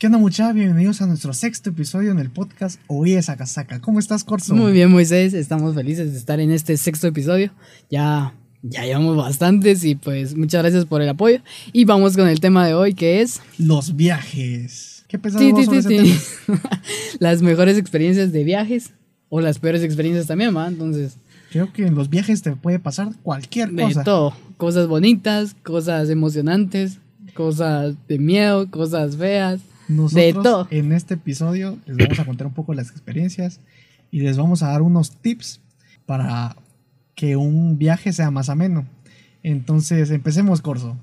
¿Qué onda muchachos? Bienvenidos a nuestro sexto episodio en el podcast Oye Sacasaca. ¿Cómo estás, Corso? Muy bien, Moisés. Estamos felices de estar en este sexto episodio. Ya, ya llevamos bastantes y pues muchas gracias por el apoyo. Y vamos con el tema de hoy que es... Los viajes. ¿Qué pensás vos ti, sobre ese tema? las mejores experiencias de viajes o las peores experiencias también, ¿va? Entonces, Creo que en los viajes te puede pasar cualquier de cosa. todo. Cosas bonitas, cosas emocionantes, cosas de miedo, cosas feas. Nosotros de todo. en este episodio les vamos a contar un poco las experiencias y les vamos a dar unos tips para que un viaje sea más ameno. Entonces, empecemos, Corso.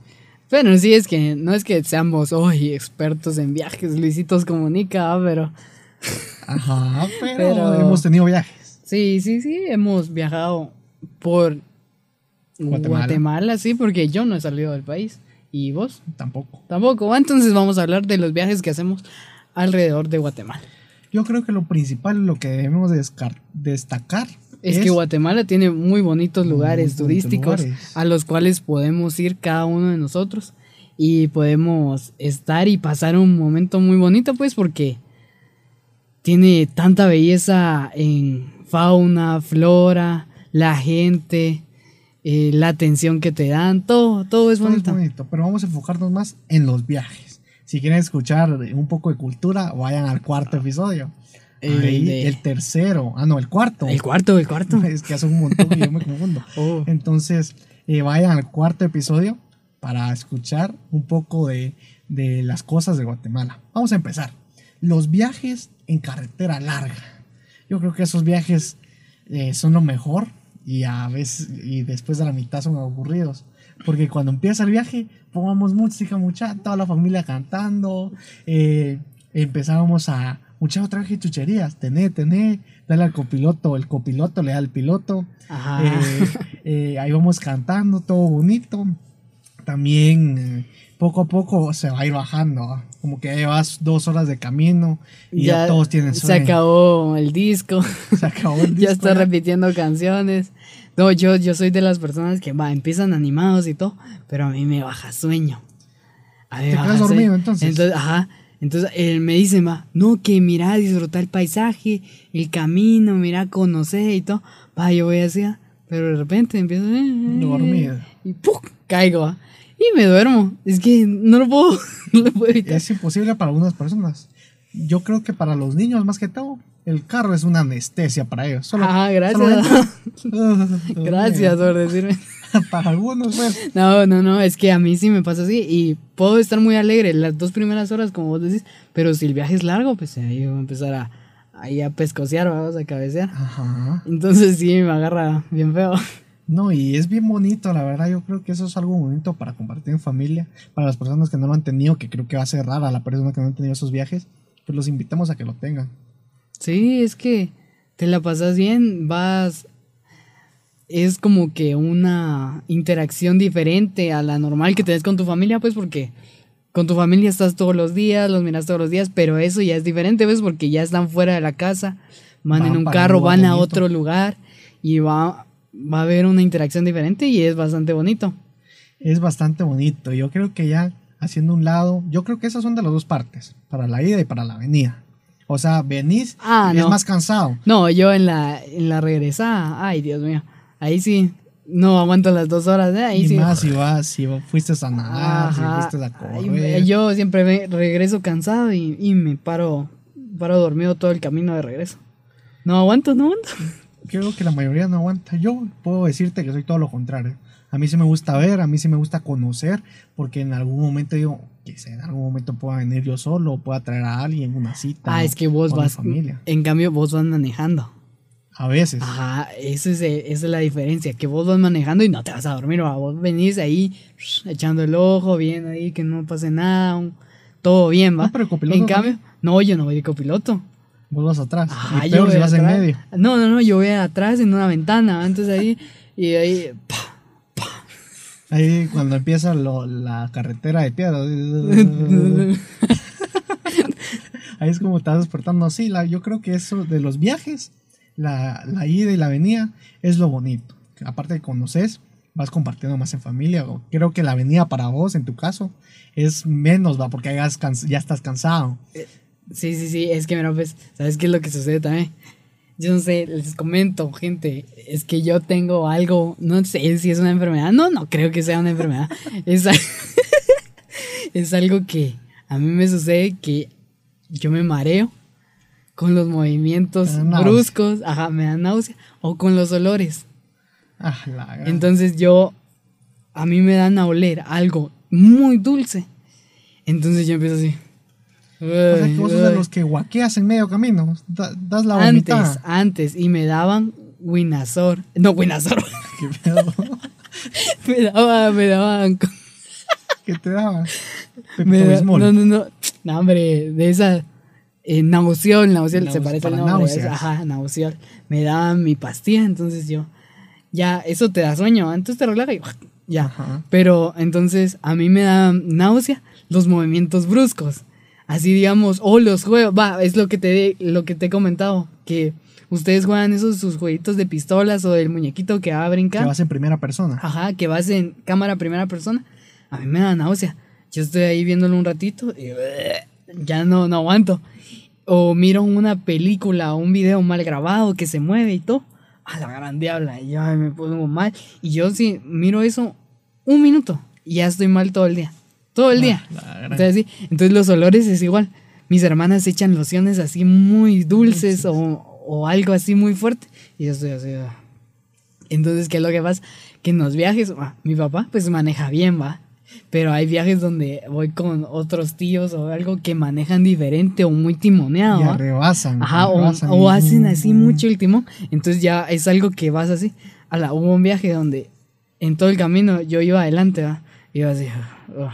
Bueno, sí, es que no es que seamos hoy expertos en viajes, Luisitos comunica, pero Ajá, pero, Pero- hemos tenido viajes. sí, sí, sí, hemos viajado por Guatemala. Guatemala. sí, porque yo no he salido del país. ¿Y vos? Tampoco. Tampoco. ¿va? Entonces vamos a hablar de los viajes que hacemos alrededor de Guatemala. Yo creo que lo principal, lo que debemos destacar Es, que Guatemala tiene muy bonitos lugares turísticos lugares. a los cuales podemos ir cada uno de nosotros y podemos estar y pasar un momento muy bonito, pues porque tiene tanta belleza en fauna, flora, la gente, eh, la atención que te dan, todo, todo es todo es bonito. bonito, pero vamos a enfocarnos más en los viajes. Si quieren escuchar un poco de cultura, vayan al cuarto episodio. El Ahí, de- el tercero, ah no, el cuarto. El cuarto, el cuarto. Es que hace un montón y yo me confundo. Oh. Entonces, eh, vayan al cuarto episodio para escuchar un poco de, de las cosas de Guatemala. Vamos a empezar. Los viajes en carretera larga. Yo creo que esos viajes eh, son lo mejor y a veces y después de la mitad son aburridos. Porque cuando empieza el viaje, pongamos música, mucha, toda la familia cantando, eh, empezábamos a, mucha otra vez chucherías, tené, tené, dale al copiloto, el copiloto le da al piloto, Ajá. eh, eh, ahí vamos cantando, todo bonito. También eh, poco a poco se va a ir bajando, como que ya llevas dos horas de camino y ya, todos tienen Se sueño. acabó el disco. Se acabó el ya disco, está repitiendo canciones. No, yo, yo soy de las personas que va, empiezan animados y todo, pero a mí me baja sueño. A mí ¿Te quedas sueño. dormido, entonces? ajá. Entonces él me dice, va, no, que mira, disfrutar el paisaje, el camino, mira, conocer y todo. Va, yo voy ah, pero de repente empiezo eh, Dormido. Y ¡pum! caigo, va. Y me duermo. Es que no lo puedo, no lo puedo evitar. Es imposible para algunas personas. Yo creo que para los niños, más que todo, el carro es una anestesia para ellos. Solo, Ah, gracias. Gracias por decirme. para algunos, pues. No, no, no, es que a mí sí me pasa así y puedo estar muy alegre las dos primeras horas, como vos decís, pero si el viaje es largo, pues ahí voy a empezar a, ahí a pescocear, vamos a cabecear. Ajá. Entonces sí, me agarra bien feo. No, y es bien bonito, la verdad. Yo creo que eso es algo bonito para compartir en familia. Para las personas que no lo han tenido, que creo que va a ser rara la persona que no ha tenido esos viajes, pues los invitamos a que lo tengan. Sí, es que te la pasas bien, vas... Es como que una interacción diferente a la normal que tenés con tu familia, pues porque con tu familia estás todos los días, los miras todos los días, pero eso ya es diferente, ¿ves? Porque ya están fuera de la casa, van, Van en un carro, van a otro lugar y va, va a haber una interacción diferente y es bastante bonito. Es bastante bonito. Yo creo que ya haciendo un lado, yo creo que esas son de las dos partes, para la ida y para la venida. O sea, venís Ah, y es más cansado. No, yo en la, en la regresada, ay Dios mío, ahí sí, no aguanto las dos horas, ¿eh? ahí y sí. más si vas, si fuiste a nadar, si fuiste a Ay, correr. yo siempre me regreso cansado y, y me paro, paro dormido todo el camino de regreso. No aguanto, no aguanto. creo que la mayoría no aguanta. Yo puedo decirte que soy todo lo contrario. A mí sí me gusta ver, a mí sí me gusta conocer, porque en algún momento digo, que sé, en algún momento pueda venir yo solo, o pueda traer a alguien, una cita. Ah, o- es que vos vas, familia. en cambio vos vas manejando. A veces. Ajá, esa es, esa es la diferencia, que vos vas manejando y no te vas a dormir, ¿va? vos venís ahí echando el ojo, viendo ahí que no pase nada, un- todo bien, ¿va? No, pero copiloto en cambio, no, yo no voy de copiloto. Vos vas atrás. Ajá, y yo peor si vas en medio. No, no, no, yo voy atrás en una ventana, entonces ahí, y ahí, Ahí cuando empieza lo- la carretera de piedra. Ahí es como te vas despertando. Sí, la, yo creo que eso de los viajes, la, la ida y la venida, es lo bonito. Aparte de conoces, vas compartiendo más en familia. Creo que la avenida para vos, en tu caso, es menos, va, porque ya, ya estás cansado. Sí, sí, sí, es que mira, pues, ¿sabes qué es lo que sucede también? Yo no sé, les comento, gente, es que yo tengo algo, no sé si es una enfermedad, no, no creo que sea una enfermedad, es, es algo que a mí me sucede que yo me mareo con los movimientos bruscos, ajá, me da náusea, o con los olores. Ah, la Entonces yo, a mí me dan a oler algo muy dulce. Entonces yo empiezo así. O sea, que vos sos de los que guaqueas en medio camino. da- das la antes, vomitada. antes, y me daban Winazor. No, Winazor. ¿Qué pedo? me daban, me daban. ¿Qué te daba? me da- no, no, no. No, hombre, de esa. Eh, nauseol, se parece al nombre. náuseas. Ajá, nauseol. Me daban mi pastilla, entonces yo. Ya, eso te da sueño, entonces te relaja y ya. Ajá. Pero entonces a mí me da náusea los movimientos bruscos. Así digamos, o los juegos, va, es lo que te lo que te he comentado, que ustedes juegan esos sus jueguitos de pistolas o del muñequito que va a Que brincar. vas en primera persona. Ajá, que vas en cámara primera persona. A mí me da náusea. Yo estoy ahí viéndolo un ratito y ya no, no aguanto. O miro una película o un video mal grabado que se mueve y todo. A la gran diabla. Yo me pongo mal. Y yo sí miro eso un minuto y ya estoy mal todo el día. Todo el día. la gran- Entonces, sí, entonces los olores es igual. Mis hermanas echan lociones así muy dulces o, o algo así muy fuerte. Y yo estoy así. ah. Entonces, ¿qué es lo que pasa? Que en los viajes, ah, mi papá pues maneja bien, va. Pero hay viajes donde voy con otros tíos o algo que manejan diferente o muy timoneado. Y ¿va? rebasan. Ajá, o, rebasan o y- hacen así mucho el timón. Entonces ya es algo que vas así. A la, hubo un viaje donde en todo el camino yo iba adelante, ¿va? Iba así. "Ugh".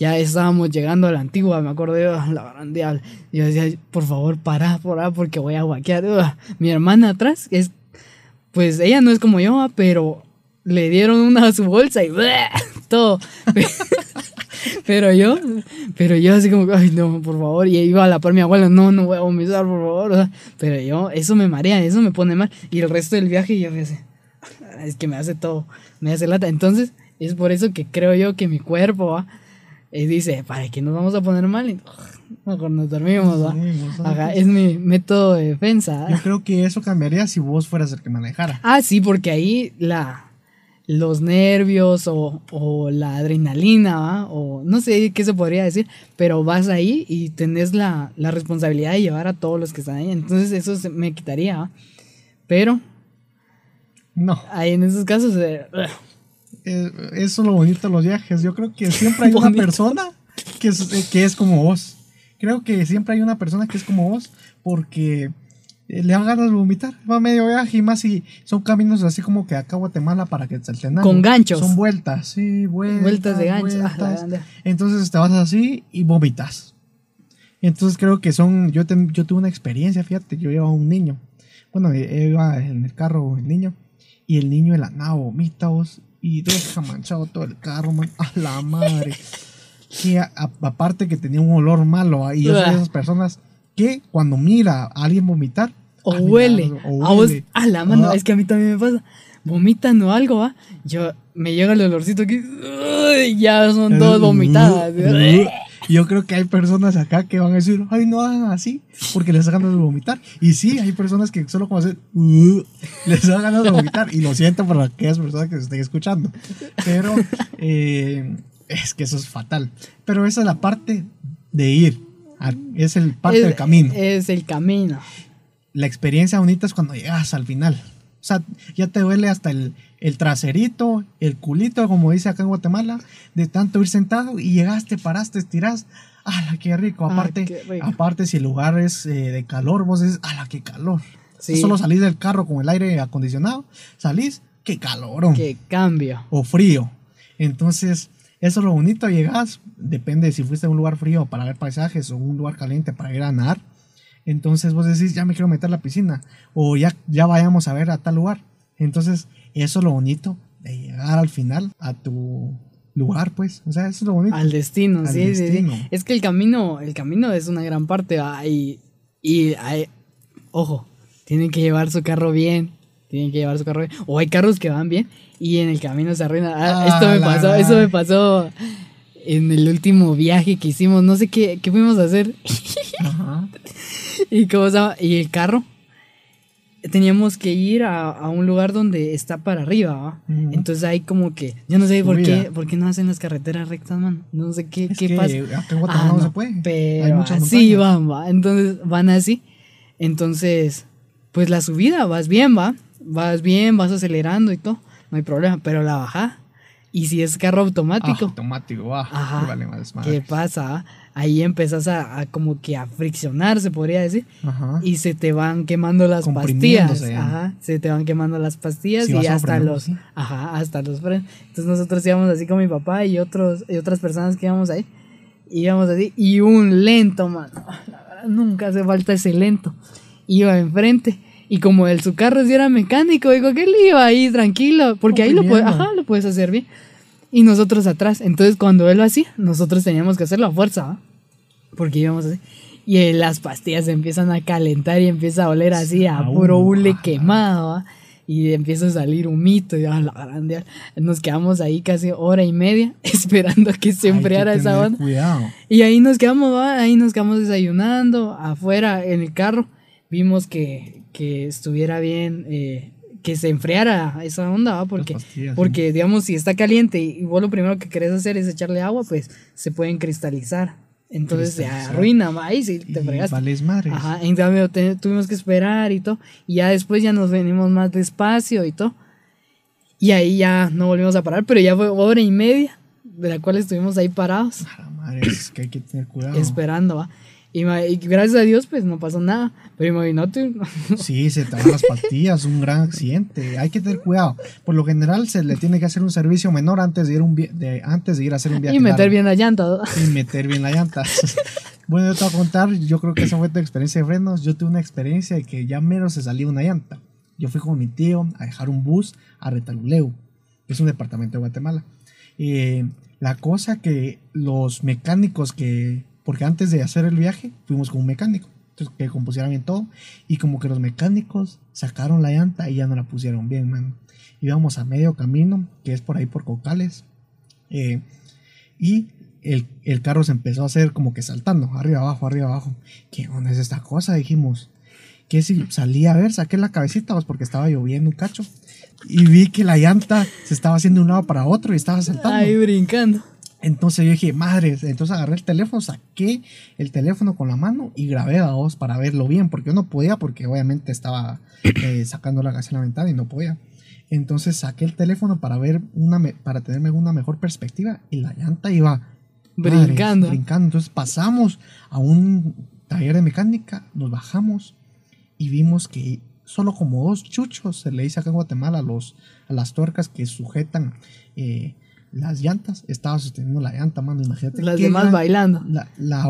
Ya estábamos llegando a la antigua, me acuerdo yo, la gran diablo. Yo decía, por favor, para, para, porque voy a guaquear. Mi hermana atrás es, pues ella no es como yo, pero le dieron una a su bolsa y todo. Pero yo, pero yo así como, ay no, por favor, y iba a la par mi abuela, no, no voy a vomitar, por favor. Pero yo, eso me marea, eso me pone mal. Y el resto del viaje yo hace, es que me hace todo, me hace lata. Entonces, es por eso que creo yo que mi cuerpo, ¿va? Y dice, ¿para qué nos vamos a poner mal? Y, mejor nos dormimos. Ajá, es mi método de defensa. Yo creo que eso cambiaría si vos fueras el que manejara. Ah, sí, porque ahí la, los nervios o, o la adrenalina, ¿va? o no sé qué se podría decir, pero vas ahí y tenés la, la responsabilidad de llevar a todos los que están ahí. Entonces eso se me quitaría, ¿va? Pero No. ahí en esos casos... eh, Eh, eso es lo bonito de los viajes. Yo creo que siempre hay una persona que es, eh, que es como vos. Creo que siempre hay una persona que es como vos porque eh, le dan ganas de vomitar. Va a medio viaje y más si son caminos así como que acá a Guatemala para que te salten Con ganchos. Son vueltas, sí, vueltas. Vueltas de gancho. Ah, vueltas. Entonces te vas así y vomitas. Entonces creo que son. Yo, yo tuve una experiencia, fíjate, yo llevaba un niño. Bueno, iba en el carro el niño. Y el niño de la nada vomita vos, y deja manchado todo el carro, man. A la madre. Que a- a- aparte que tenía un olor malo. ah, Y yo soy de esas personas que cuando mira a alguien vomitar. o ah, huele. o A vos, a la mano, Ah. es que a mí también me pasa. Vomitan o algo, ¿va? Yo, me llega el olorcito aquí, uy, ya son todas vomitadas. Yo creo que hay personas acá que van a decir, ay, no hagan así, porque les da ganas de vomitar. Y sí, hay personas que solo como hacer, "Uh", les da ganas de vomitar. Y lo siento por aquellas personas que se estén escuchando. Pero eh, es que eso es fatal. Pero esa es la parte de ir. a- Es el parte Es- del camino. Es el camino. La experiencia bonita es cuando llegas al final. O sea, ya te duele hasta el, el traserito, el culito, como dice acá en Guatemala, de tanto ir sentado y llegaste, paraste, estirás. ¡Hala, qué rico! Aparte, qué rico. aparte si el lugar es eh, de calor, vos dices, ¡hala, qué calor! Sí. Solo salís del carro con el aire acondicionado, salís, ¡qué calorón! Que cambio. O frío. Entonces, eso es lo bonito, llegas, depende si fuiste a un lugar frío para ver paisajes o un lugar caliente para ir a nadar. Entonces vos decís, ya me quiero meter a la piscina o ya, ya vayamos a ver a tal lugar. Entonces, eso es lo bonito de llegar al final a tu lugar, pues. O sea, eso es lo bonito. Al destino, Al sí, sí, sí. destino. Es que el camino, el camino es una gran parte, y, y hay- ojo, tienen que llevar su carro bien, tienen que llevar su carro bien. O hay carros que van bien y en el camino se arruinan. Ah, Ah, esto me la pasó, eso madre. me pasó en el último viaje que hicimos. No sé qué, qué fuimos a hacer. Ajá. y cómo? Y el carro. Teníamos que ir a, a un lugar donde está para arriba, ¿va? Entonces hay como que, yo no sé por qué, por qué no hacen las carreteras rectas, man. No sé qué, Es qué que pasa. Ah, no se puede. Pero Hay muchas así van, va. Entonces van así. Entonces, pues la subida vas bien, va. Vas bien, vas acelerando y todo. No hay problema. Pero la bajada. Y si es carro Ah, automático, automático, va. Ajá. Vale, más ¿qué pasa? Ahí empezás a, a como que a friccionar, se podría decir. Ajá. Y se te van quemando las pastillas. Ajá. Se te van quemando las pastillas Sí, y hasta los. sí. Ajá, hasta los frenos. Entonces nosotros íbamos así con mi papá y otros y otras personas que íbamos ahí. Íbamos así. Y un lento, mano. La verdad, nunca hace falta ese lento. Iba enfrente. Y como el su carro sí era mecánico, digo que él iba ahí tranquilo. Porque ahí lo, puede, Comprimiendo. ajá, lo puedes hacer bien. Y nosotros atrás. Entonces cuando él lo hacía, nosotros teníamos que hacerlo a fuerza, ¿va? Porque íbamos así. Y eh, las pastillas se empiezan a calentar y empieza a oler así a puro hule ajá. quemado, ¿va? Y empieza a salir humito y a la grande. Nos quedamos ahí casi hora y media esperando a que se enfriara esa onda. Cuidado. Y ahí nos quedamos, ¿va? ahí nos quedamos desayunando afuera en el carro. Vimos que, que estuviera bien, eh, que se enfriara esa onda, ¿va? porque, pastillas, sí. porque digamos, si está caliente y vos lo primero que querés hacer es echarle agua, pues se pueden cristalizar. Entonces se arruina, ¿va? ahí sí te Y fregaste. vales madres. Ajá, en cambio te- tuvimos que esperar y todo. Y ya después ya nos venimos más despacio y todo. Y ahí ya no volvimos a parar, pero ya fue hora y media de la cual estuvimos ahí parados A la madre, es que hay que tener cuidado. esperando, ¿va? Y, gracias a Dios pues no pasó nada. Pero imagínate, Sí, se te van las pastillas, un gran accidente. Hay que tener cuidado. Por lo general se le tiene que hacer un servicio menor antes de ir, un de, antes de ir a hacer un viaje. y meter largo. bien la llanta. ¿va? Y meter bien la llanta. bueno, yo te voy a contar, yo creo que esa fue tu experiencia de frenos. Yo tuve una experiencia de que ya menos se salía una llanta. Yo fui con mi tío a dejar un bus a Retaluleu, que es un departamento de Guatemala. Eh, la cosa que los mecánicos que, porque antes de hacer el viaje, fuimos con un mecánico, entonces que compusiera bien todo, y como que los mecánicos sacaron la llanta y ya no la pusieron bien, man. Íbamos a medio camino, que es por ahí por Cocales, eh, y el, el carro se empezó a hacer como que saltando, arriba, abajo, arriba, abajo. ¿Qué onda es esta cosa? Dijimos, que si salí a ver, saqué la cabecita, pues porque estaba lloviendo un cacho, y vi que la llanta se estaba haciendo de un lado para otro y estaba saltando. Ahí brincando. Entonces yo dije, madre, entonces agarré el teléfono, saqué el teléfono con la mano y grabé a dos para verlo bien, porque yo no podía, porque obviamente estaba eh, sacando la gas en la ventana y no podía. Entonces saqué el teléfono para ver una, me- para tenerme una mejor perspectiva y la llanta iba madre, Brincando. brincando. Entonces pasamos a un taller de mecánica, nos bajamos y vimos que solo como dos chuchos se le dice acá en Guatemala a, los, a las tuercas que sujetan eh, las llantas. Estaba sosteniendo la llanta, mano. Imagínate. Las demás gran- bailando. La, la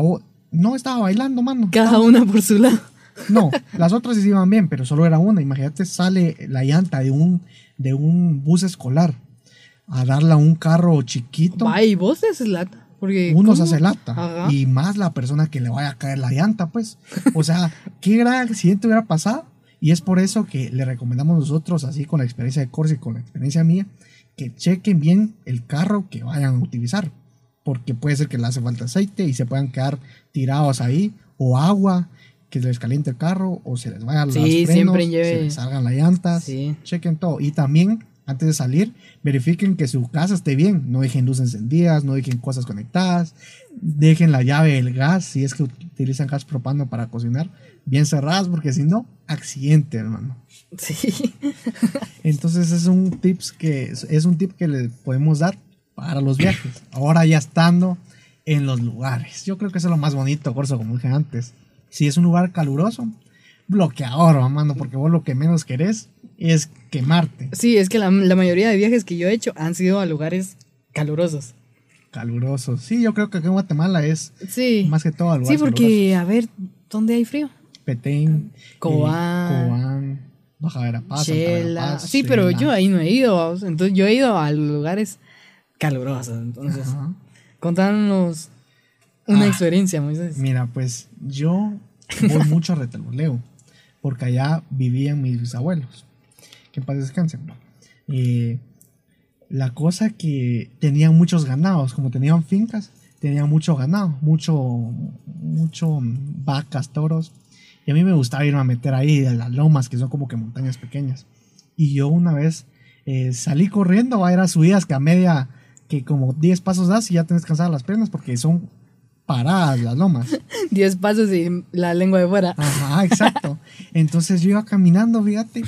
no estaba bailando, mano. Cada Estaba- una por su lado. No, las otras sí iban bien, pero solo era una. Imagínate, sale la llanta de un, de un bus escolar a darla a un carro chiquito. Va, y vos te haces lata. Porque Uno se hace lata. Ajá. Y más la persona que le vaya a caer la llanta, pues. O sea, qué gran accidente hubiera pasado. Y es por eso que le recomendamos nosotros, así con la experiencia de Corsi y con la experiencia mía, que chequen bien el carro que vayan a utilizar. Porque puede ser que le hace falta aceite y se puedan quedar tirados ahí. O agua, que les caliente el carro. O se les vaya los frenos, siempre lleve- se les salgan las llantas. Sí. Chequen todo. Y también, antes de salir, verifiquen que su casa esté bien. No dejen luces encendidas, no dejen cosas conectadas. Dejen la llave del gas, si es que utilizan gas propano para cocinar, bien cerradas, porque si no, accidente, hermano. Sí. Entonces es un tips que es un tip que le podemos dar para los viajes. Ahora ya estando en los lugares. Yo creo que eso es lo más bonito, Corso, como dije antes. Si es un lugar caluroso, bloqueador, mano, porque vos lo que menos querés es quemarte. Sí, es que la, la mayoría de viajes que yo he hecho han sido a lugares calurosos. Caluroso. Sí, yo creo que aquí en Guatemala es Sí. más que todo a Sí, porque, a ver, ¿dónde hay frío? Petén, Cobán. eh, Cobán, Baja Verapaz. Verapaz, Sí, pero Chela. yo ahí no he ido. Entonces, yo he ido a lugares calurosos. Entonces, Ajá. contanos una Ah. experiencia, Moisés. Mira, pues yo voy mucho a Retalboleo, porque allá vivían mis bisabuelos. que en paz descansen. Eh, la cosa que tenían muchos ganados, como tenían fincas, tenían mucho ganado, mucho, mucho vacas, toros. Y a mí me gustaba irme a meter ahí en las lomas, que son como que montañas pequeñas. Y yo una vez eh, salí corriendo, a ir a subidas que a media, que como 10 pasos das y ya tienes cansadas las piernas porque son paradas las lomas. 10 pasos y la lengua de fuera. Ajá, exacto. Entonces yo iba caminando, fíjate,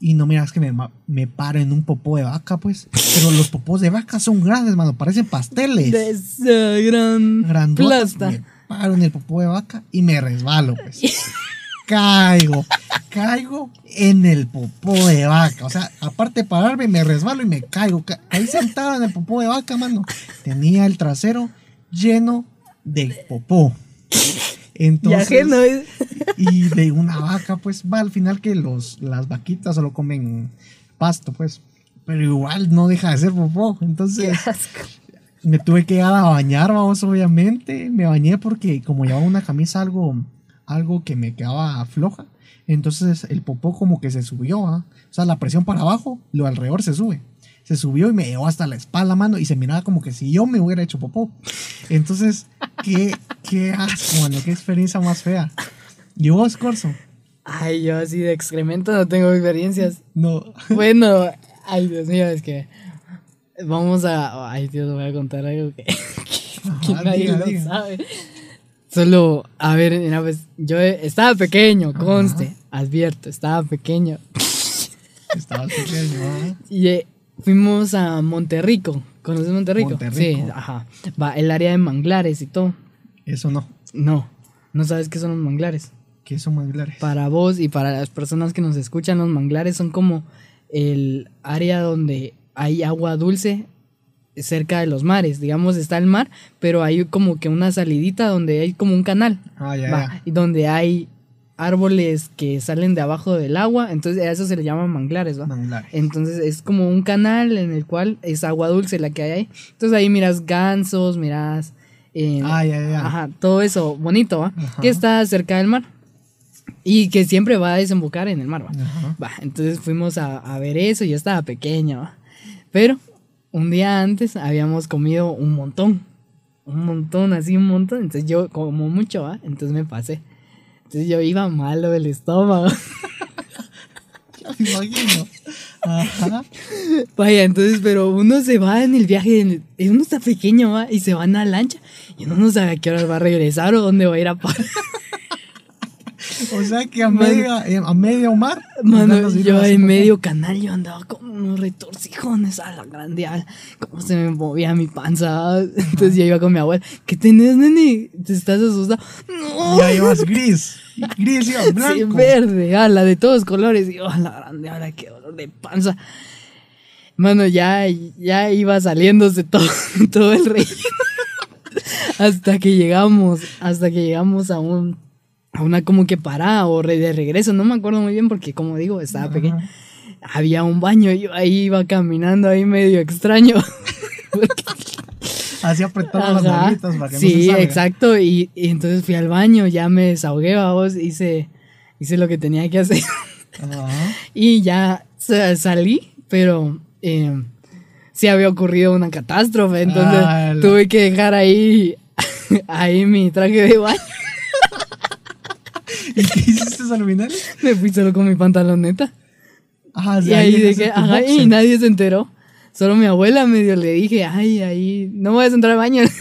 y no miras que me, me paro en un popó de vaca, pues. Pero los popós de vaca son grandes, mano, parecen pasteles. De esa gran Grandotas. plasta. Me paro en el popó de vaca y me resbalo, pues. caigo, caigo en el popó de vaca. O sea, aparte de pararme, me resbalo y me caigo. Ca- Ahí sentado en el popó de vaca, mano. Tenía el trasero lleno de popó. Y Entonces, ajeno y de una vaca, pues va al final que los, las vaquitas solo comen pasto, pues. Pero igual no deja de ser popó. Entonces me tuve que ir a bañar, vamos, obviamente. Me bañé porque como llevaba una camisa algo, algo que me quedaba floja. Entonces el popó como que se subió, ¿ah? O sea, la presión para abajo, lo alrededor se sube. Se subió y me llevó hasta la espalda, mano, y se miraba como que si yo me hubiera hecho popó. Entonces, qué, qué asco, mano, qué experiencia más fea. ¿Y vos, Corso? Ay, yo así de excremento no tengo experiencias. No. Bueno, ay, Dios mío, es que vamos a. Ay, Dios, voy a contar algo que, que Ajá, nadie diga, lo diga. sabe. Solo, a ver, mira, pues yo estaba pequeño, conste, advierto, estaba pequeño. Estabas pequeño, ¿ah? Y eh, fuimos a Monterrico. ¿Conoces Monterrico? Monterrico. Sí, ajá. Va, el área de manglares y todo. Eso no. No, no sabes qué son los manglares. ¿Qué son manglares? Para vos y para las personas que nos escuchan, los manglares son como el área donde hay agua dulce cerca de los mares. Digamos, está el mar, pero hay como que una salidita donde hay como un canal. Ah, ya, Va, ya. y donde hay árboles que salen de abajo del agua. Entonces a eso se le llaman manglares, ¿va? Manglares. Entonces es como un canal en el cual es agua dulce la que hay ahí. Entonces ahí miras gansos, miras... eh, Ah, ya, ya. Ajá, todo eso bonito, ¿va? Ajá. Que está cerca del mar. Y que siempre va a desembocar en el mar, ¿va? Ajá. Va, entonces fuimos a, a ver eso, yo estaba pequeño, ¿va? Pero un día antes habíamos comido un montón. Un montón, así un montón. Entonces yo como mucho, ¿va? Entonces me pasé. Entonces yo iba malo del estómago. Imagino. Ajá. Vaya, entonces, pero uno se va en el viaje, el- uno está pequeño, ¿va? Y se va en la lancha. Y uno no sabe a qué hora va a regresar o dónde va a ir a parar. O sea que a media, eh, a medio mar. Mano, yo en medio canal, yo andaba como unos retorcijones a la grande, a- como se me movía mi panza. Entonces yo iba con mi abuela, ¿qué tenés, nene? ¿Te estás asustado? No, Ya ibas gris. Gris y sí, blanco. verde, ala, de todos colores. Y yo, a la grande, ahora qué dolor de panza. Mano, ya, ya iba saliéndose todo, todo el rey. hasta que llegamos, hasta que llegamos a un, a una como que parada o de regreso, no me acuerdo muy bien porque como digo, estaba pequeño. Había un baño, y yo ahí iba caminando ahí medio extraño. Así apretando las Ajá. manitas para que no se Sí, salga. exacto. Y, y entonces fui al baño, ya me desahogué, vos, hice, hice lo que tenía que hacer. Ajá. y ya sa- salí, pero eh, sí había ocurrido una catástrofe, entonces Ala. tuve que dejar ahí, ahí mi traje de baño. ¿Y qué hiciste al final? Me fui solo con mi pantaloneta. Ajá, Y ahí dejé, ajá, y nadie se enteró. Solo mi abuela medio le dije, ay, ahí, no voy a entrar al baño.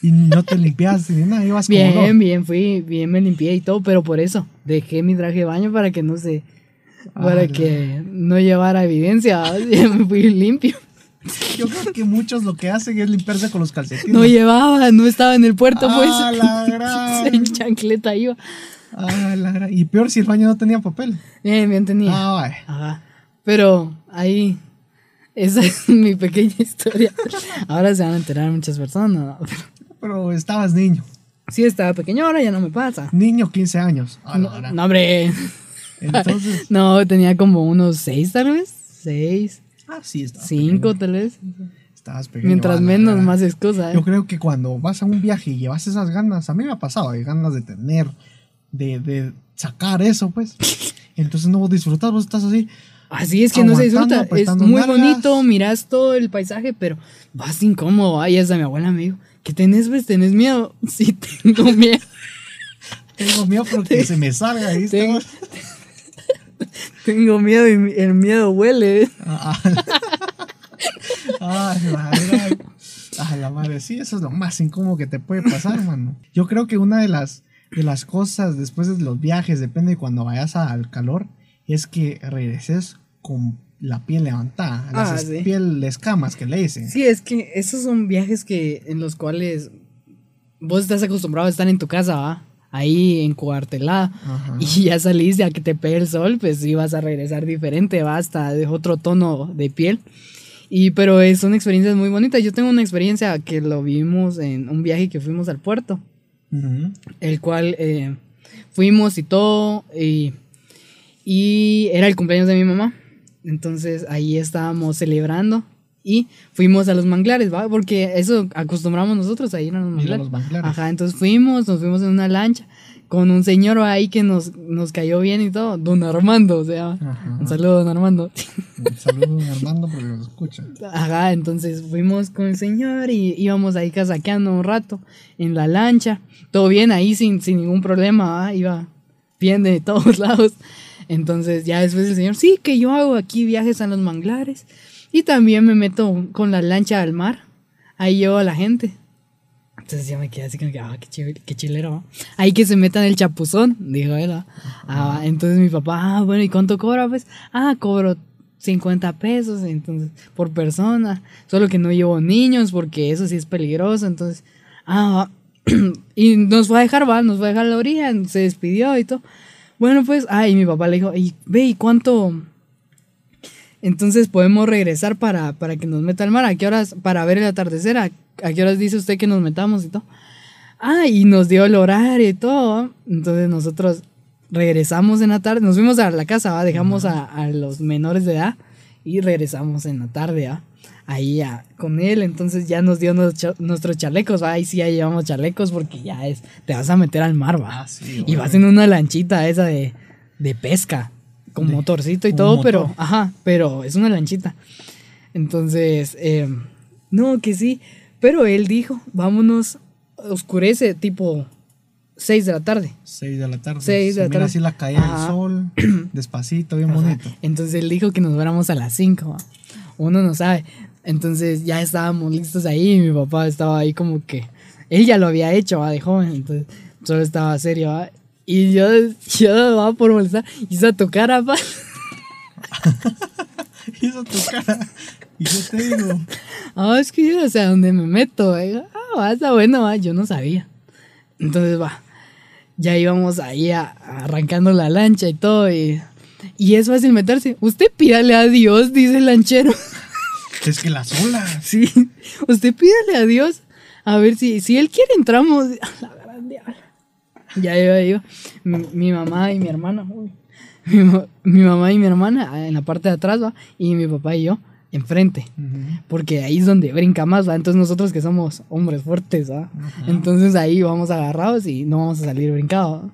Y no te limpiaste ni nada, ibas como Bien, no. bien, fui, bien me limpié y todo, pero por eso dejé mi traje de baño para que no se, para Ala. que no llevara evidencia, ya me fui limpio. Yo creo que muchos lo que hacen es limpiarse con los calcetines. No llevaba, no estaba en el puerto, pues. Ah, la gran. en chancleta iba. Ah, la gran- Y peor si el baño no tenía papel. Bien, bien tenía. Ah. Ajá. Pero ahí, esa es mi pequeña historia. Ahora se van a enterar muchas personas. ¿no? Pero estabas niño. Sí, estaba pequeño, ahora ya no me pasa. Niño, 15 años. Ah, No, gran. no, hombre. Entonces. No, tenía como unos seis tal vez. Seis, Ah, sí, cinco pequeño. tal vez. Estabas pequeño. Mientras menos, más es cosa. ¿eh? Yo creo que cuando vas a un viaje y llevas esas ganas, a mí me ha pasado, hay ganas de tener, de, de sacar eso, pues. Entonces no vos disfrutas, vos estás así, Así es que no se disfruta. Es muy bonito, miras todo el paisaje, pero vas incómodo. Ay, hasta mi abuela me dijo, ¿qué tenés, pues? ¿Tenés miedo? Sí, tengo miedo. Tengo miedo porque se me salga, ¿viste? Tengo, tengo miedo y el miedo huele. Ah, ah. Ay, la verdad. Ay, la madre, sí, eso es lo más incómodo que te puede pasar, mano. Yo creo que una de las, de las cosas después de los viajes, depende de cuando vayas al calor, es que regreses con la piel levantada, las Ah, sí. piel escamas que le dicen. Sí, es que esos son viajes que en los cuales vos estás acostumbrado a estar en tu casa, ¿va? Ahí encuartelada. Y ya saliste a que te pegue el sol, pues sí vas a regresar diferente, va hasta de otro tono de piel. Y pero es una experiencia muy bonita. Yo tengo una experiencia que lo vivimos en un viaje que fuimos al puerto, El cual eh, fuimos y todo, y, y era el cumpleaños de mi mamá. Entonces ahí estábamos celebrando y fuimos a los manglares, ¿va? Porque eso acostumbramos nosotros a ir a los a manglares. los manglares. Ajá, entonces fuimos, nos fuimos en una lancha con un señor ahí que nos, nos cayó bien y todo, don Armando, o sea, Ajá. un saludo, don Armando. Un saludo a Armando porque nos escucha. Ajá, entonces fuimos con el señor y íbamos ahí casaqueando un rato en la lancha, todo bien ahí sin, sin ningún problema, iba bien de todos lados. Entonces ya después el señor, sí, que yo hago aquí viajes a los manglares y también me meto con la lancha al mar, ahí llevo a la gente. Entonces ya me quedé así como que, ah, qué, chévere, qué chilero. ¿va? Ahí que se metan el chapuzón, dijo él. Ah, entonces mi papá, ah, bueno, ¿y cuánto cobra? Pues, ah, cobro 50 pesos entonces por persona. Solo que no llevo niños porque eso sí es peligroso. Entonces, ah, y nos fue a dejar, va, nos fue a dejar a la orilla, se despidió y todo. Bueno, pues, ah, y mi papá le dijo, y ve, ¿y cuánto? Entonces podemos regresar para, para que nos meta al mar. ¿A qué horas? Para ver el atardecer. ¿A, a qué horas dice usted que nos metamos y todo? Ah, y nos dio el horario y todo. Entonces nosotros regresamos en la tarde. Nos fuimos a la casa, ¿va? dejamos a, a los menores de edad y regresamos en la tarde. ¿va? Ahí a- con él. Entonces ya nos dio nos- cha- nuestros chalecos. ¿va? Ahí sí ya llevamos chalecos porque ya es. Te vas a meter al mar, ¿va? Ah, sí, y vas en una lanchita esa de, de pesca. Con De- motorcito y todo, pero. motor. Ajá, pero es una lanchita. Entonces, eh, no, que sí. Pero él dijo, vámonos, oscurece tipo 6 de la tarde. 6 de la tarde. Seis de Se la mira tarde. así la caída del sol, despacito, bien Ajá. bonito. Entonces él dijo que nos fuéramos a las 5. Uno no sabe. Entonces ya estábamos listos ahí y mi papá estaba ahí como que... Él ya lo había hecho ¿va? de joven, entonces solo estaba serio. ¿va? Y yo, yo va por molestar, hizo tu cara, pa. Hizo tu cara. Y yo te digo, Ah, es que yo no sé a dónde me meto. yo, Ah, va, está bueno, va. Yo no sabía. Entonces, va. Ya íbamos ahí a- arrancando la lancha y todo. Y, y es fácil meterse. Usted pídale a Dios, dice el lanchero. es que las olas. Sí, usted pídale a Dios. A ver si, si él quiere, entramos. La gran. Ya iba yo. Mi, mi mamá y mi hermana. uy. Mi, ma- mi mamá y mi hermana ah, en la parte de atrás, va. Y mi papá y yo enfrente. Porque ahí es donde brinca más, ¿va? Entonces nosotros que somos hombres fuertes, ¿va? Entonces ahí vamos agarrados y no vamos a salir brincados.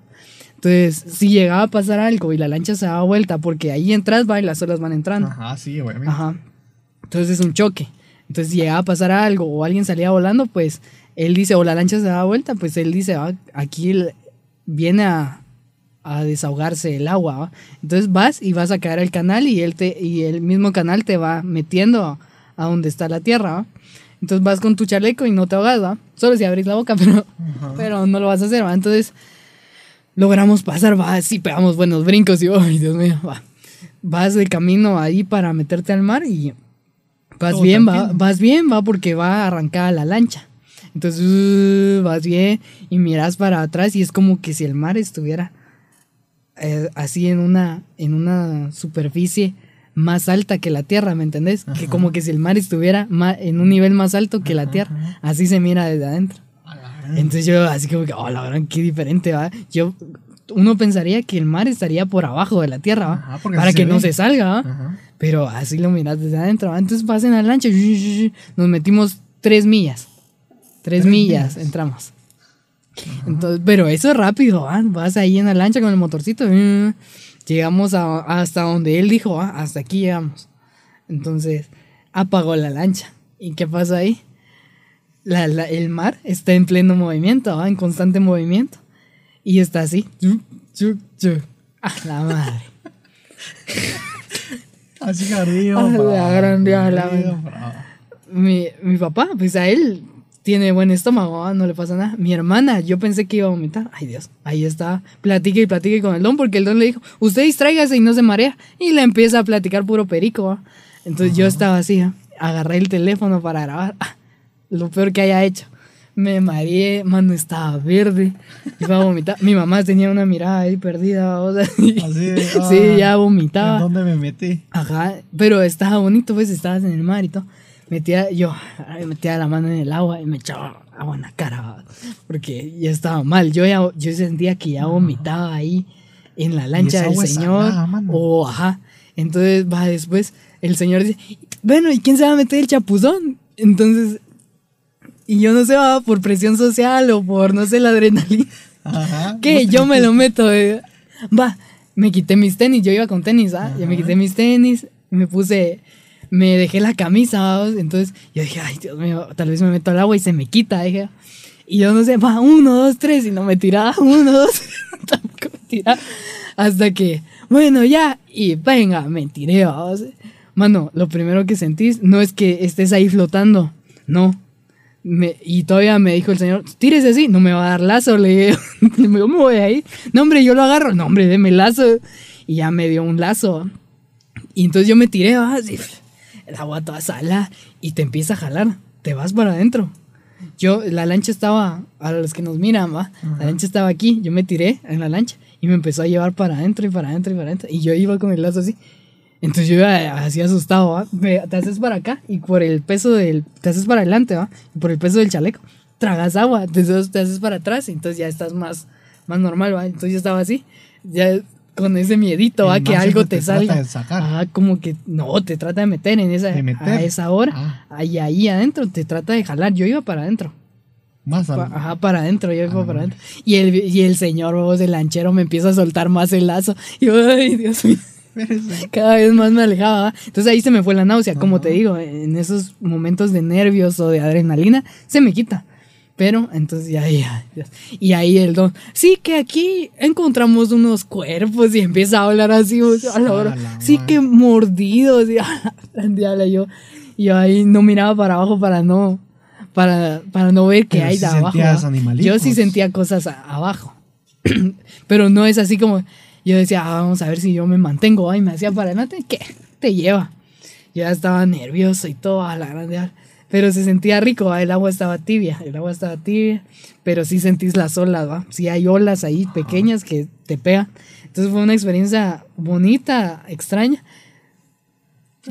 Entonces, si llegaba a pasar algo y la lancha se daba vuelta, porque ahí entras, va, y las olas van entrando. Ajá, sí, obviamente. Ajá. Entonces es un choque. Entonces, si llegaba a pasar algo o alguien salía volando, pues él dice, o la lancha se da vuelta, pues él dice, "Ah, aquí viene a, a desahogarse el agua. ¿va?". Entonces vas y vas a caer al canal y, él te, y el mismo canal te va metiendo a, donde está la tierra. ¿va? Entonces vas con tu chaleco y no te ahogas, ¿va? Solo si abrís la boca, pero, pero no lo vas a hacer, ¿va? Entonces logramos pasar, va, sí, pegamos buenos brincos y, ay, Dios mío, va. Vas de camino ahí para meterte al mar y vas bien, va, vas bien, va, porque va arrancada la lancha. Entonces, uh, vas bien y miras para atrás y es como que si el mar estuviera eh, así en una, en una superficie más alta que la tierra, ¿me entendés? Que como que si el mar estuviera en un nivel más alto que la tierra. Así se mira desde adentro. Entonces yo así como que, oh, la verdad, qué diferente, ¿va? Yo, uno pensaría que el mar estaría por abajo de la tierra, ¿va? Ajá, Para que no se salga, ¿va? Pero así lo miras desde adentro, ¿va? Entonces vas en la lancha, nos metimos tres millas. Tres, Tres millas, millas. entramos. Entonces, pero eso es rápido, ¿va? Vas ahí en la lancha con el motorcito. mm, Llegamos a- hasta donde él dijo, "Ah, hasta aquí llegamos. Entonces, apagó la lancha. ¿Y qué pasó ahí? La- la- el mar está en pleno movimiento, ¿va? en constante movimiento. Y está así. Chuc, chuc, chuc. A la madre. Así arriba. A la grande, a la. Mi, mi papá, pues a él tiene buen estómago, ¿va? no le pasa nada. Mi hermana, yo pensé que iba a vomitar. Ay Dios, ahí está. Platique y platique con el don porque el don le dijo, usted distráigase y no se marea. Y le empieza a platicar puro perico. ¿va? Entonces yo estaba así, ¿va? agarré el teléfono para grabar. Ah, lo peor que haya hecho. Me mareé, mano, estaba verde. Iba a vomitar. Mi mamá tenía una mirada ahí perdida. O sea, Así de, ah, sí, ya vomitaba. ¿En dónde me metí? Ajá, pero estaba bonito, pues estabas en el mar y todo. Metía, yo metía la mano en el agua y me echaba agua en la cara, porque ya estaba mal. Yo ya yo sentía que ya vomitaba ahí en la lancha del señor. O ajá. Entonces va después, el señor dice, bueno, ¿y quién se va a meter el chapuzón? Entonces, y yo no sé, va por presión social o por no sé la adrenalina. Ajá. ¿Qué? ¿Vos te Yo me lo meto. eh. Va, me quité mis tenis. Yo iba con tenis, ¿ah? Yo me quité mis tenis. Me puse. Me dejé la camisa, ¿vamos? Entonces yo dije, ay, Dios mío, tal vez me meto al agua y se me quita, dije. Y yo no sé, va, uno, dos, tres. Y no me tiraba, uno, dos. Tampoco me tiraba. Hasta que, bueno, ya. Y venga, me tiré, ¿vamos? Mano, lo primero que sentís no es que estés ahí flotando. No, me- y todavía me dijo el señor, tírese así, no me va a dar lazo, le dije, me voy ahí. No, hombre, yo lo agarro, no, hombre, deme lazo. Y ya me dio un lazo. Y entonces yo me tiré, así, el agua toda sala y te empieza a jalar, te vas para adentro. Yo, la lancha estaba, a los que nos miran, ¿va? La lancha estaba aquí, yo me tiré en la lancha y me empezó a llevar para adentro y para adentro y para adentro. Y yo iba con el lazo así. Entonces yo iba así asustado, ¿va? Me- te haces para acá y por el peso del... Te haces para adelante, ¿va? Y por el peso del chaleco, tragas agua. Entonces te haces para atrás y entonces ya estás más, más normal, ¿va? Entonces yo estaba así, ya con ese miedito, ¿va? El Que algo te, te trata salga. de sacar. Ah, como que no, te trata de meter en esa, meter. a esa hora. Ah. Ahí, ahí adentro, te trata de jalar. Yo iba para adentro. Más al- Ajá, para adentro, yo iba Ah, para adentro. Y el, y el señor, vos, el lanchero, me empieza a soltar más el lazo. Y yo, ay, Dios mío. Cada vez más me alejaba. Entonces ahí se me fue la náusea. Como te digo, en esos momentos de nervios o de adrenalina, se me quita. Pero entonces ya, ya, ya. Y ahí el don, sí que aquí encontramos unos cuerpos y empieza a hablar así, o sea, a la hora. A la Sí que mordidos. Y, diabla, yo, y yo ahí no miraba para abajo para no, para, para no ver qué Pero hay sí de abajo. Yo sí sentía cosas a- abajo. Pero no es así como yo decía, "Ah, vamos a ver si yo me mantengo. Ay, me hacía para adelante. ¿Qué? Te lleva. Yo ya estaba nervioso y todo a la grande. Pero se sentía rico, ¿va? el agua estaba tibia, el agua estaba tibia, pero sí sentís las olas, ¿va? Sí hay olas ahí pequeñas que te pegan. Entonces fue una experiencia bonita, extraña,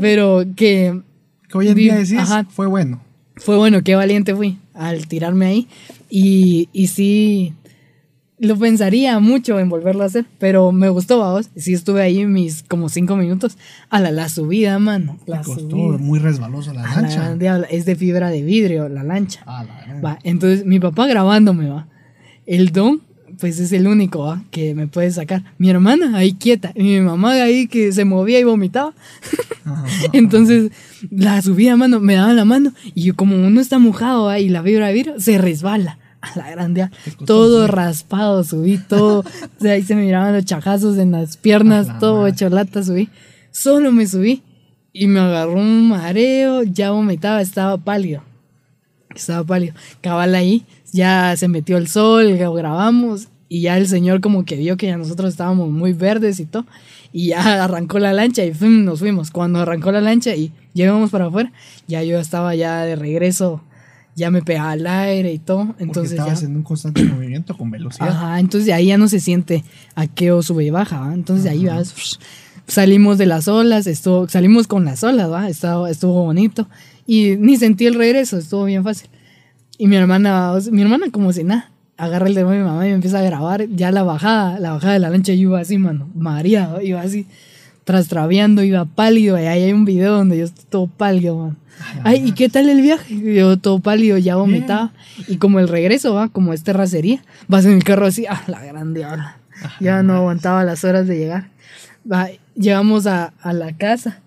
pero que Que hoy en día decís, ajá. fue bueno. fue bueno, qué valiente fui al tirarme ahí. Y, y sí, lo pensaría mucho en volverlo a hacer, pero me gustó, vamos. Sí estuve ahí mis como cinco minutos. A la, la subida, mano. La Me costó subida. muy resbaloso la A la lancha. diabla, Es de fibra de vidrio, la lancha. Ah, la Va, entonces mi papá grabándome, va. El don, pues es el único, va, que me puede sacar. Mi hermana ahí quieta. Y mi mamá ahí que se movía y vomitaba. Ajá. Entonces, la subida, mano, me daba la mano. Y yo, como uno está mojado ¿va? y la fibra de vidrio, se resbala. A la grande. Todo raspado, subí todo. o sea, ahí se me miraban los chajazos en las piernas, la todo hecho lata, subí. Solo me subí. Y me agarró un mareo, ya vomitaba, estaba pálido. Estaba pálido. Cabal ahí, ya se metió el sol, grabamos. Y ya el señor como que vio que ya nosotros estábamos muy verdes y todo. Y ya arrancó la lancha y nos fuimos. Cuando arrancó la lancha y llegamos para afuera, ya yo estaba ya de regreso, ya me pegaba al aire y todo. Porque Entonces ya, estabas en un constante movimiento con velocidad. Ajá, entonces de ahí ya no se siente a qué o sube y baja, ¿va? Entonces de ahí vas, salimos de las olas, estuvo, salimos con las olas, ¿va? Estuvo, estuvo bonito y ni sentí el regreso, estuvo bien fácil. Y mi hermana, mi hermana como si nada, agarra el dedo de mi mamá y me empieza a grabar ya la bajada, la bajada de la lancha, yo iba así, mano, mareado, iba así, trastraviando, iba pálido, y ahí hay un video donde yo estoy todo pálido, man. Ay, ¿y qué tal el viaje? Yo todo pálido, ya vomitaba. Y como el regreso, va, como es terracería, vas en el carro así, ah, la grande ahora. ya no aguantaba las horas de llegar. Va, llegamos a, a la casa,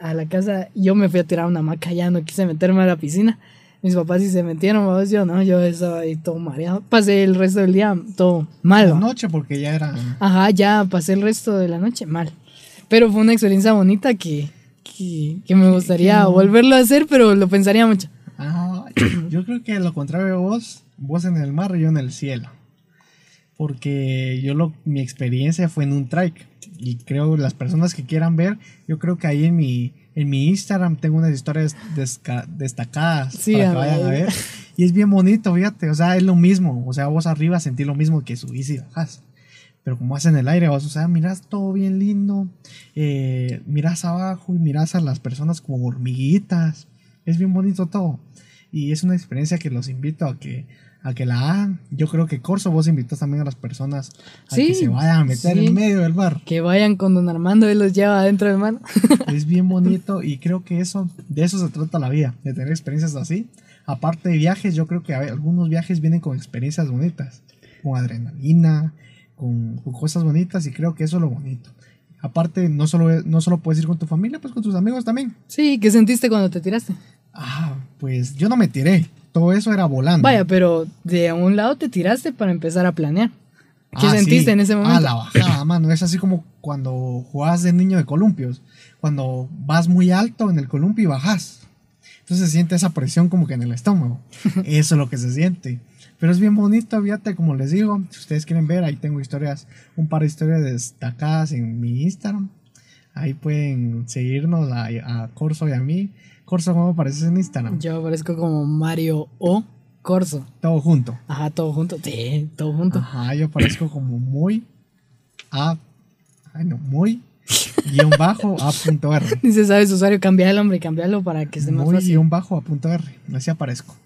a la casa, yo me fui a tirar una maca, ya no quise meterme a la piscina. Mis papás sí se metieron, vamos, yo no, yo estaba ahí todo mareado. Pasé el resto del día todo mal. La ¿va? noche porque ya era... Ajá, ya pasé el resto de la noche mal. Pero fue una experiencia bonita que, que, que me gustaría no. volverlo a hacer, pero lo pensaría mucho. Ah, yo creo que lo contrario vos, vos en el mar y yo en el cielo. Porque yo lo, mi experiencia fue en un trike. Y creo las personas que quieran ver, yo creo que ahí en mi, en mi Instagram tengo unas historias desca- destacadas Sí, para que vayan a ver. ver. Y es bien bonito, fíjate. O sea, es lo mismo. O sea, vos arriba sentís lo mismo que subís y bajás. Pero como vas en el aire, vos, o sea, mirás todo bien lindo. eh, mirás abajo y mirás a las personas como hormiguitas. Es bien bonito todo. Y es una experiencia que los invito a que, a que la hagan. Yo creo que Corso, vos invitas también a las personas a Sí, que se vayan a meter sí. en medio del bar. Que vayan con don Armando, él los lleva adentro de mano. Es bien bonito y creo que eso, de eso se trata la vida, de tener experiencias así. Aparte de viajes, yo creo que algunos viajes vienen con experiencias bonitas, con adrenalina, con, con cosas bonitas y creo que eso es lo bonito. Aparte, no solo, no solo puedes ir con tu familia, pues con tus amigos también. Sí, ¿qué sentiste cuando te tiraste? Ah, pues yo no me tiré, todo eso era volando. Vaya, pero de un lado te tiraste para empezar a planear. ¿Qué Ah, sentiste sí. en ese momento? Ah, la bajada, mano. Es así como cuando jugabas de niño de columpios. Cuando vas muy alto en el columpio y bajas. Entonces se siente esa presión como que en el estómago. Eso es lo que se siente. Pero es bien bonito, fíjate, como les digo. Si ustedes quieren ver, ahí tengo historias, un par de historias destacadas en mi Instagram. Ahí pueden seguirnos a, a Corso y a mí. Corso, ¿cómo apareces en Instagram? Yo parezco como Mario o Corso. Todo junto. Ajá, todo junto. Sí, todo junto. Ajá, yo parezco como muy a. Ay, no, muy guion bajo a punto R. Dice, sabes, usuario, cambia el hombre, cambiarlo para que esté más Muy fácil. guion bajo a punto R. Así aparezco.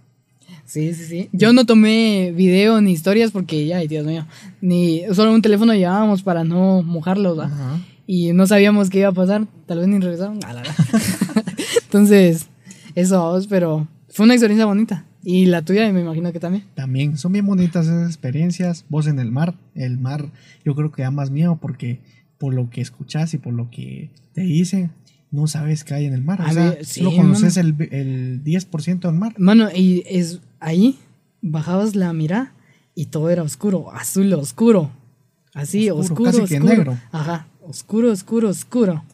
Sí, sí, sí. Yo no tomé video ni historias porque, ya, ay, Dios mío, ni solo un teléfono llevábamos para no mojarlos, ¿va? Ajá. Y no sabíamos qué iba a pasar, tal vez ni regresaron. Entonces, eso pero fue una experiencia bonita. Y la tuya, me imagino que también. También son bien bonitas esas experiencias. Vos en el mar. El mar, yo creo que da más miedo porque por lo que escuchas y por lo que te dicen, no sabes qué hay en el mar. O sea, ver, sí, solo conoces el, el 10% del mar. Mano, y es ahí bajabas la mirada y todo era oscuro, azul oscuro. Así, Oscuro, oscuro, casi que negro. Ajá, oscuro, oscuro, oscuro.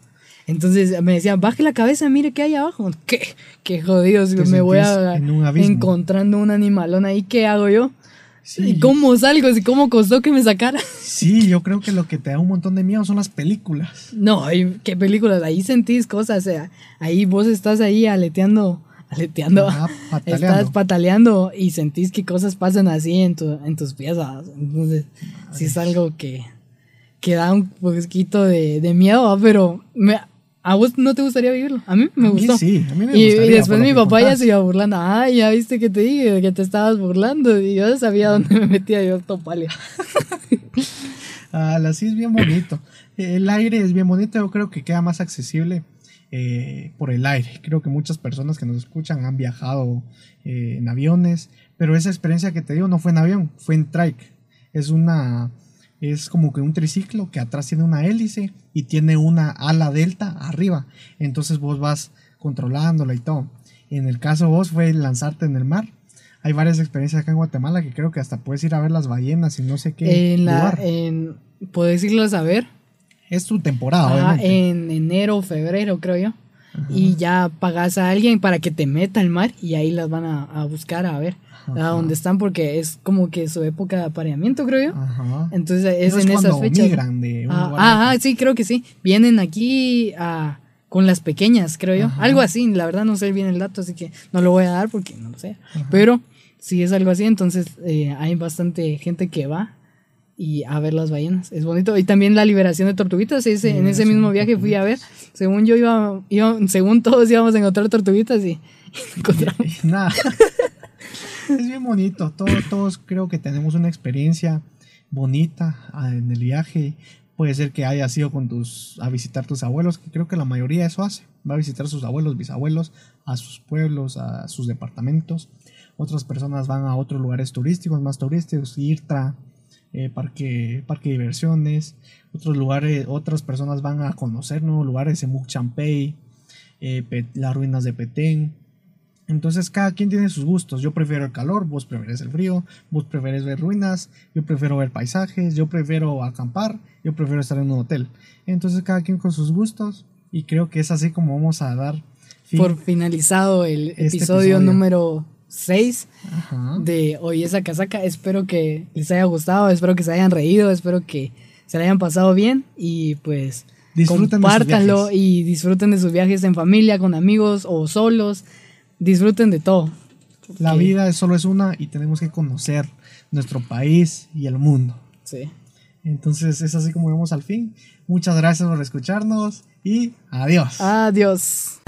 Entonces me decían, baje la cabeza, mire qué hay abajo. ¿Qué? Qué jodidos, me voy a en un encontrando un animalón ahí, ¿qué hago yo? Sí. ¿Y cómo salgo? ¿Y cómo costó que me sacara? Sí, yo creo que lo que te da un montón de miedo son las películas. No, ay, qué películas, ahí sentís cosas, o sea, ahí vos estás ahí aleteando, aleteando, Ajá, pataleando. estás pataleando y sentís que cosas pasan así en, tu, en tus piezas, entonces sí es algo que, que da un poquito de, de miedo, ¿va? pero me- a vos no te gustaría vivirlo, a mí me A mí gustó. sí, a mí me y, y gustaría, después por lo mi papá ya se iba burlando, ay, ya viste que te dije que te estabas burlando y yo sabía dónde me metía yo todo pálido. Ah, la sí es bien bonito. El aire es bien bonito, yo creo que queda más accesible eh, por el aire. Creo que muchas personas que nos escuchan han viajado eh, en aviones, pero esa experiencia que te digo no fue en avión, fue en trike. Es una es como que un triciclo que atrás tiene una hélice y tiene una ala delta arriba. Entonces vos vas controlándola y todo. En el caso vos fue lanzarte en el mar. Hay varias experiencias acá en Guatemala que creo que hasta puedes ir a ver las ballenas y no sé qué En la, lugar. en, ¿puedes irlo a saber? Es tu temporada, en enero o febrero, creo yo. Y ya pagas a alguien para que te meta al mar y ahí las van a, a buscar a ver a dónde están porque es como que su época de apareamiento, creo yo. Ajá. Entonces es No en esas fechas. migran de un Ah, sí, creo que sí. Vienen aquí a, con las pequeñas, creo yo. Ajá. Algo así, la verdad no sé bien el dato, así que no lo voy a dar porque no lo sé. Pero si es algo así, entonces eh, hay bastante gente que va y a ver las ballenas. Es bonito. Y también la liberación de tortuguitas. Ese, en ese mismo viaje fui a ver. Según yo iba, iba- según todos íbamos a encontrar tortuguitas y encontramos. Nada. es bien bonito. Todos, todos creo que tenemos una experiencia bonita ah, en el viaje. Puede ser que haya sido con tus a visitar tus abuelos, que creo que la mayoría eso hace. Va a visitar a sus abuelos, bisabuelos, a sus pueblos, a sus departamentos. Otras personas van a otros lugares turísticos, más turísticos, IRTRA, eh, parque, parque de diversiones, otros lugares, otras personas van a conocer nuevos lugares en Mukchampey, eh, las ruinas de Petén. Entonces cada quien tiene sus gustos. Yo prefiero el calor, vos prefieres el frío, vos prefieres ver ruinas, yo prefiero ver paisajes, yo prefiero acampar, yo prefiero estar en un hotel. Entonces cada quien con sus gustos y creo que es así como vamos a dar fin. Por finalizado el Este episodio, episodio. número 6 Ajá. de Hoy esa casaca. Espero que les haya gustado, espero que se hayan reído, espero que se la hayan pasado bien y pues Disfruten de sus compártanlo viajes. y disfruten de sus viajes en familia, con amigos o solos. Disfruten de todo. La vida solo es una y tenemos que conocer nuestro país y el mundo. Sí. Entonces es así como vemos al fin. Muchas gracias por escucharnos y adiós. Adiós.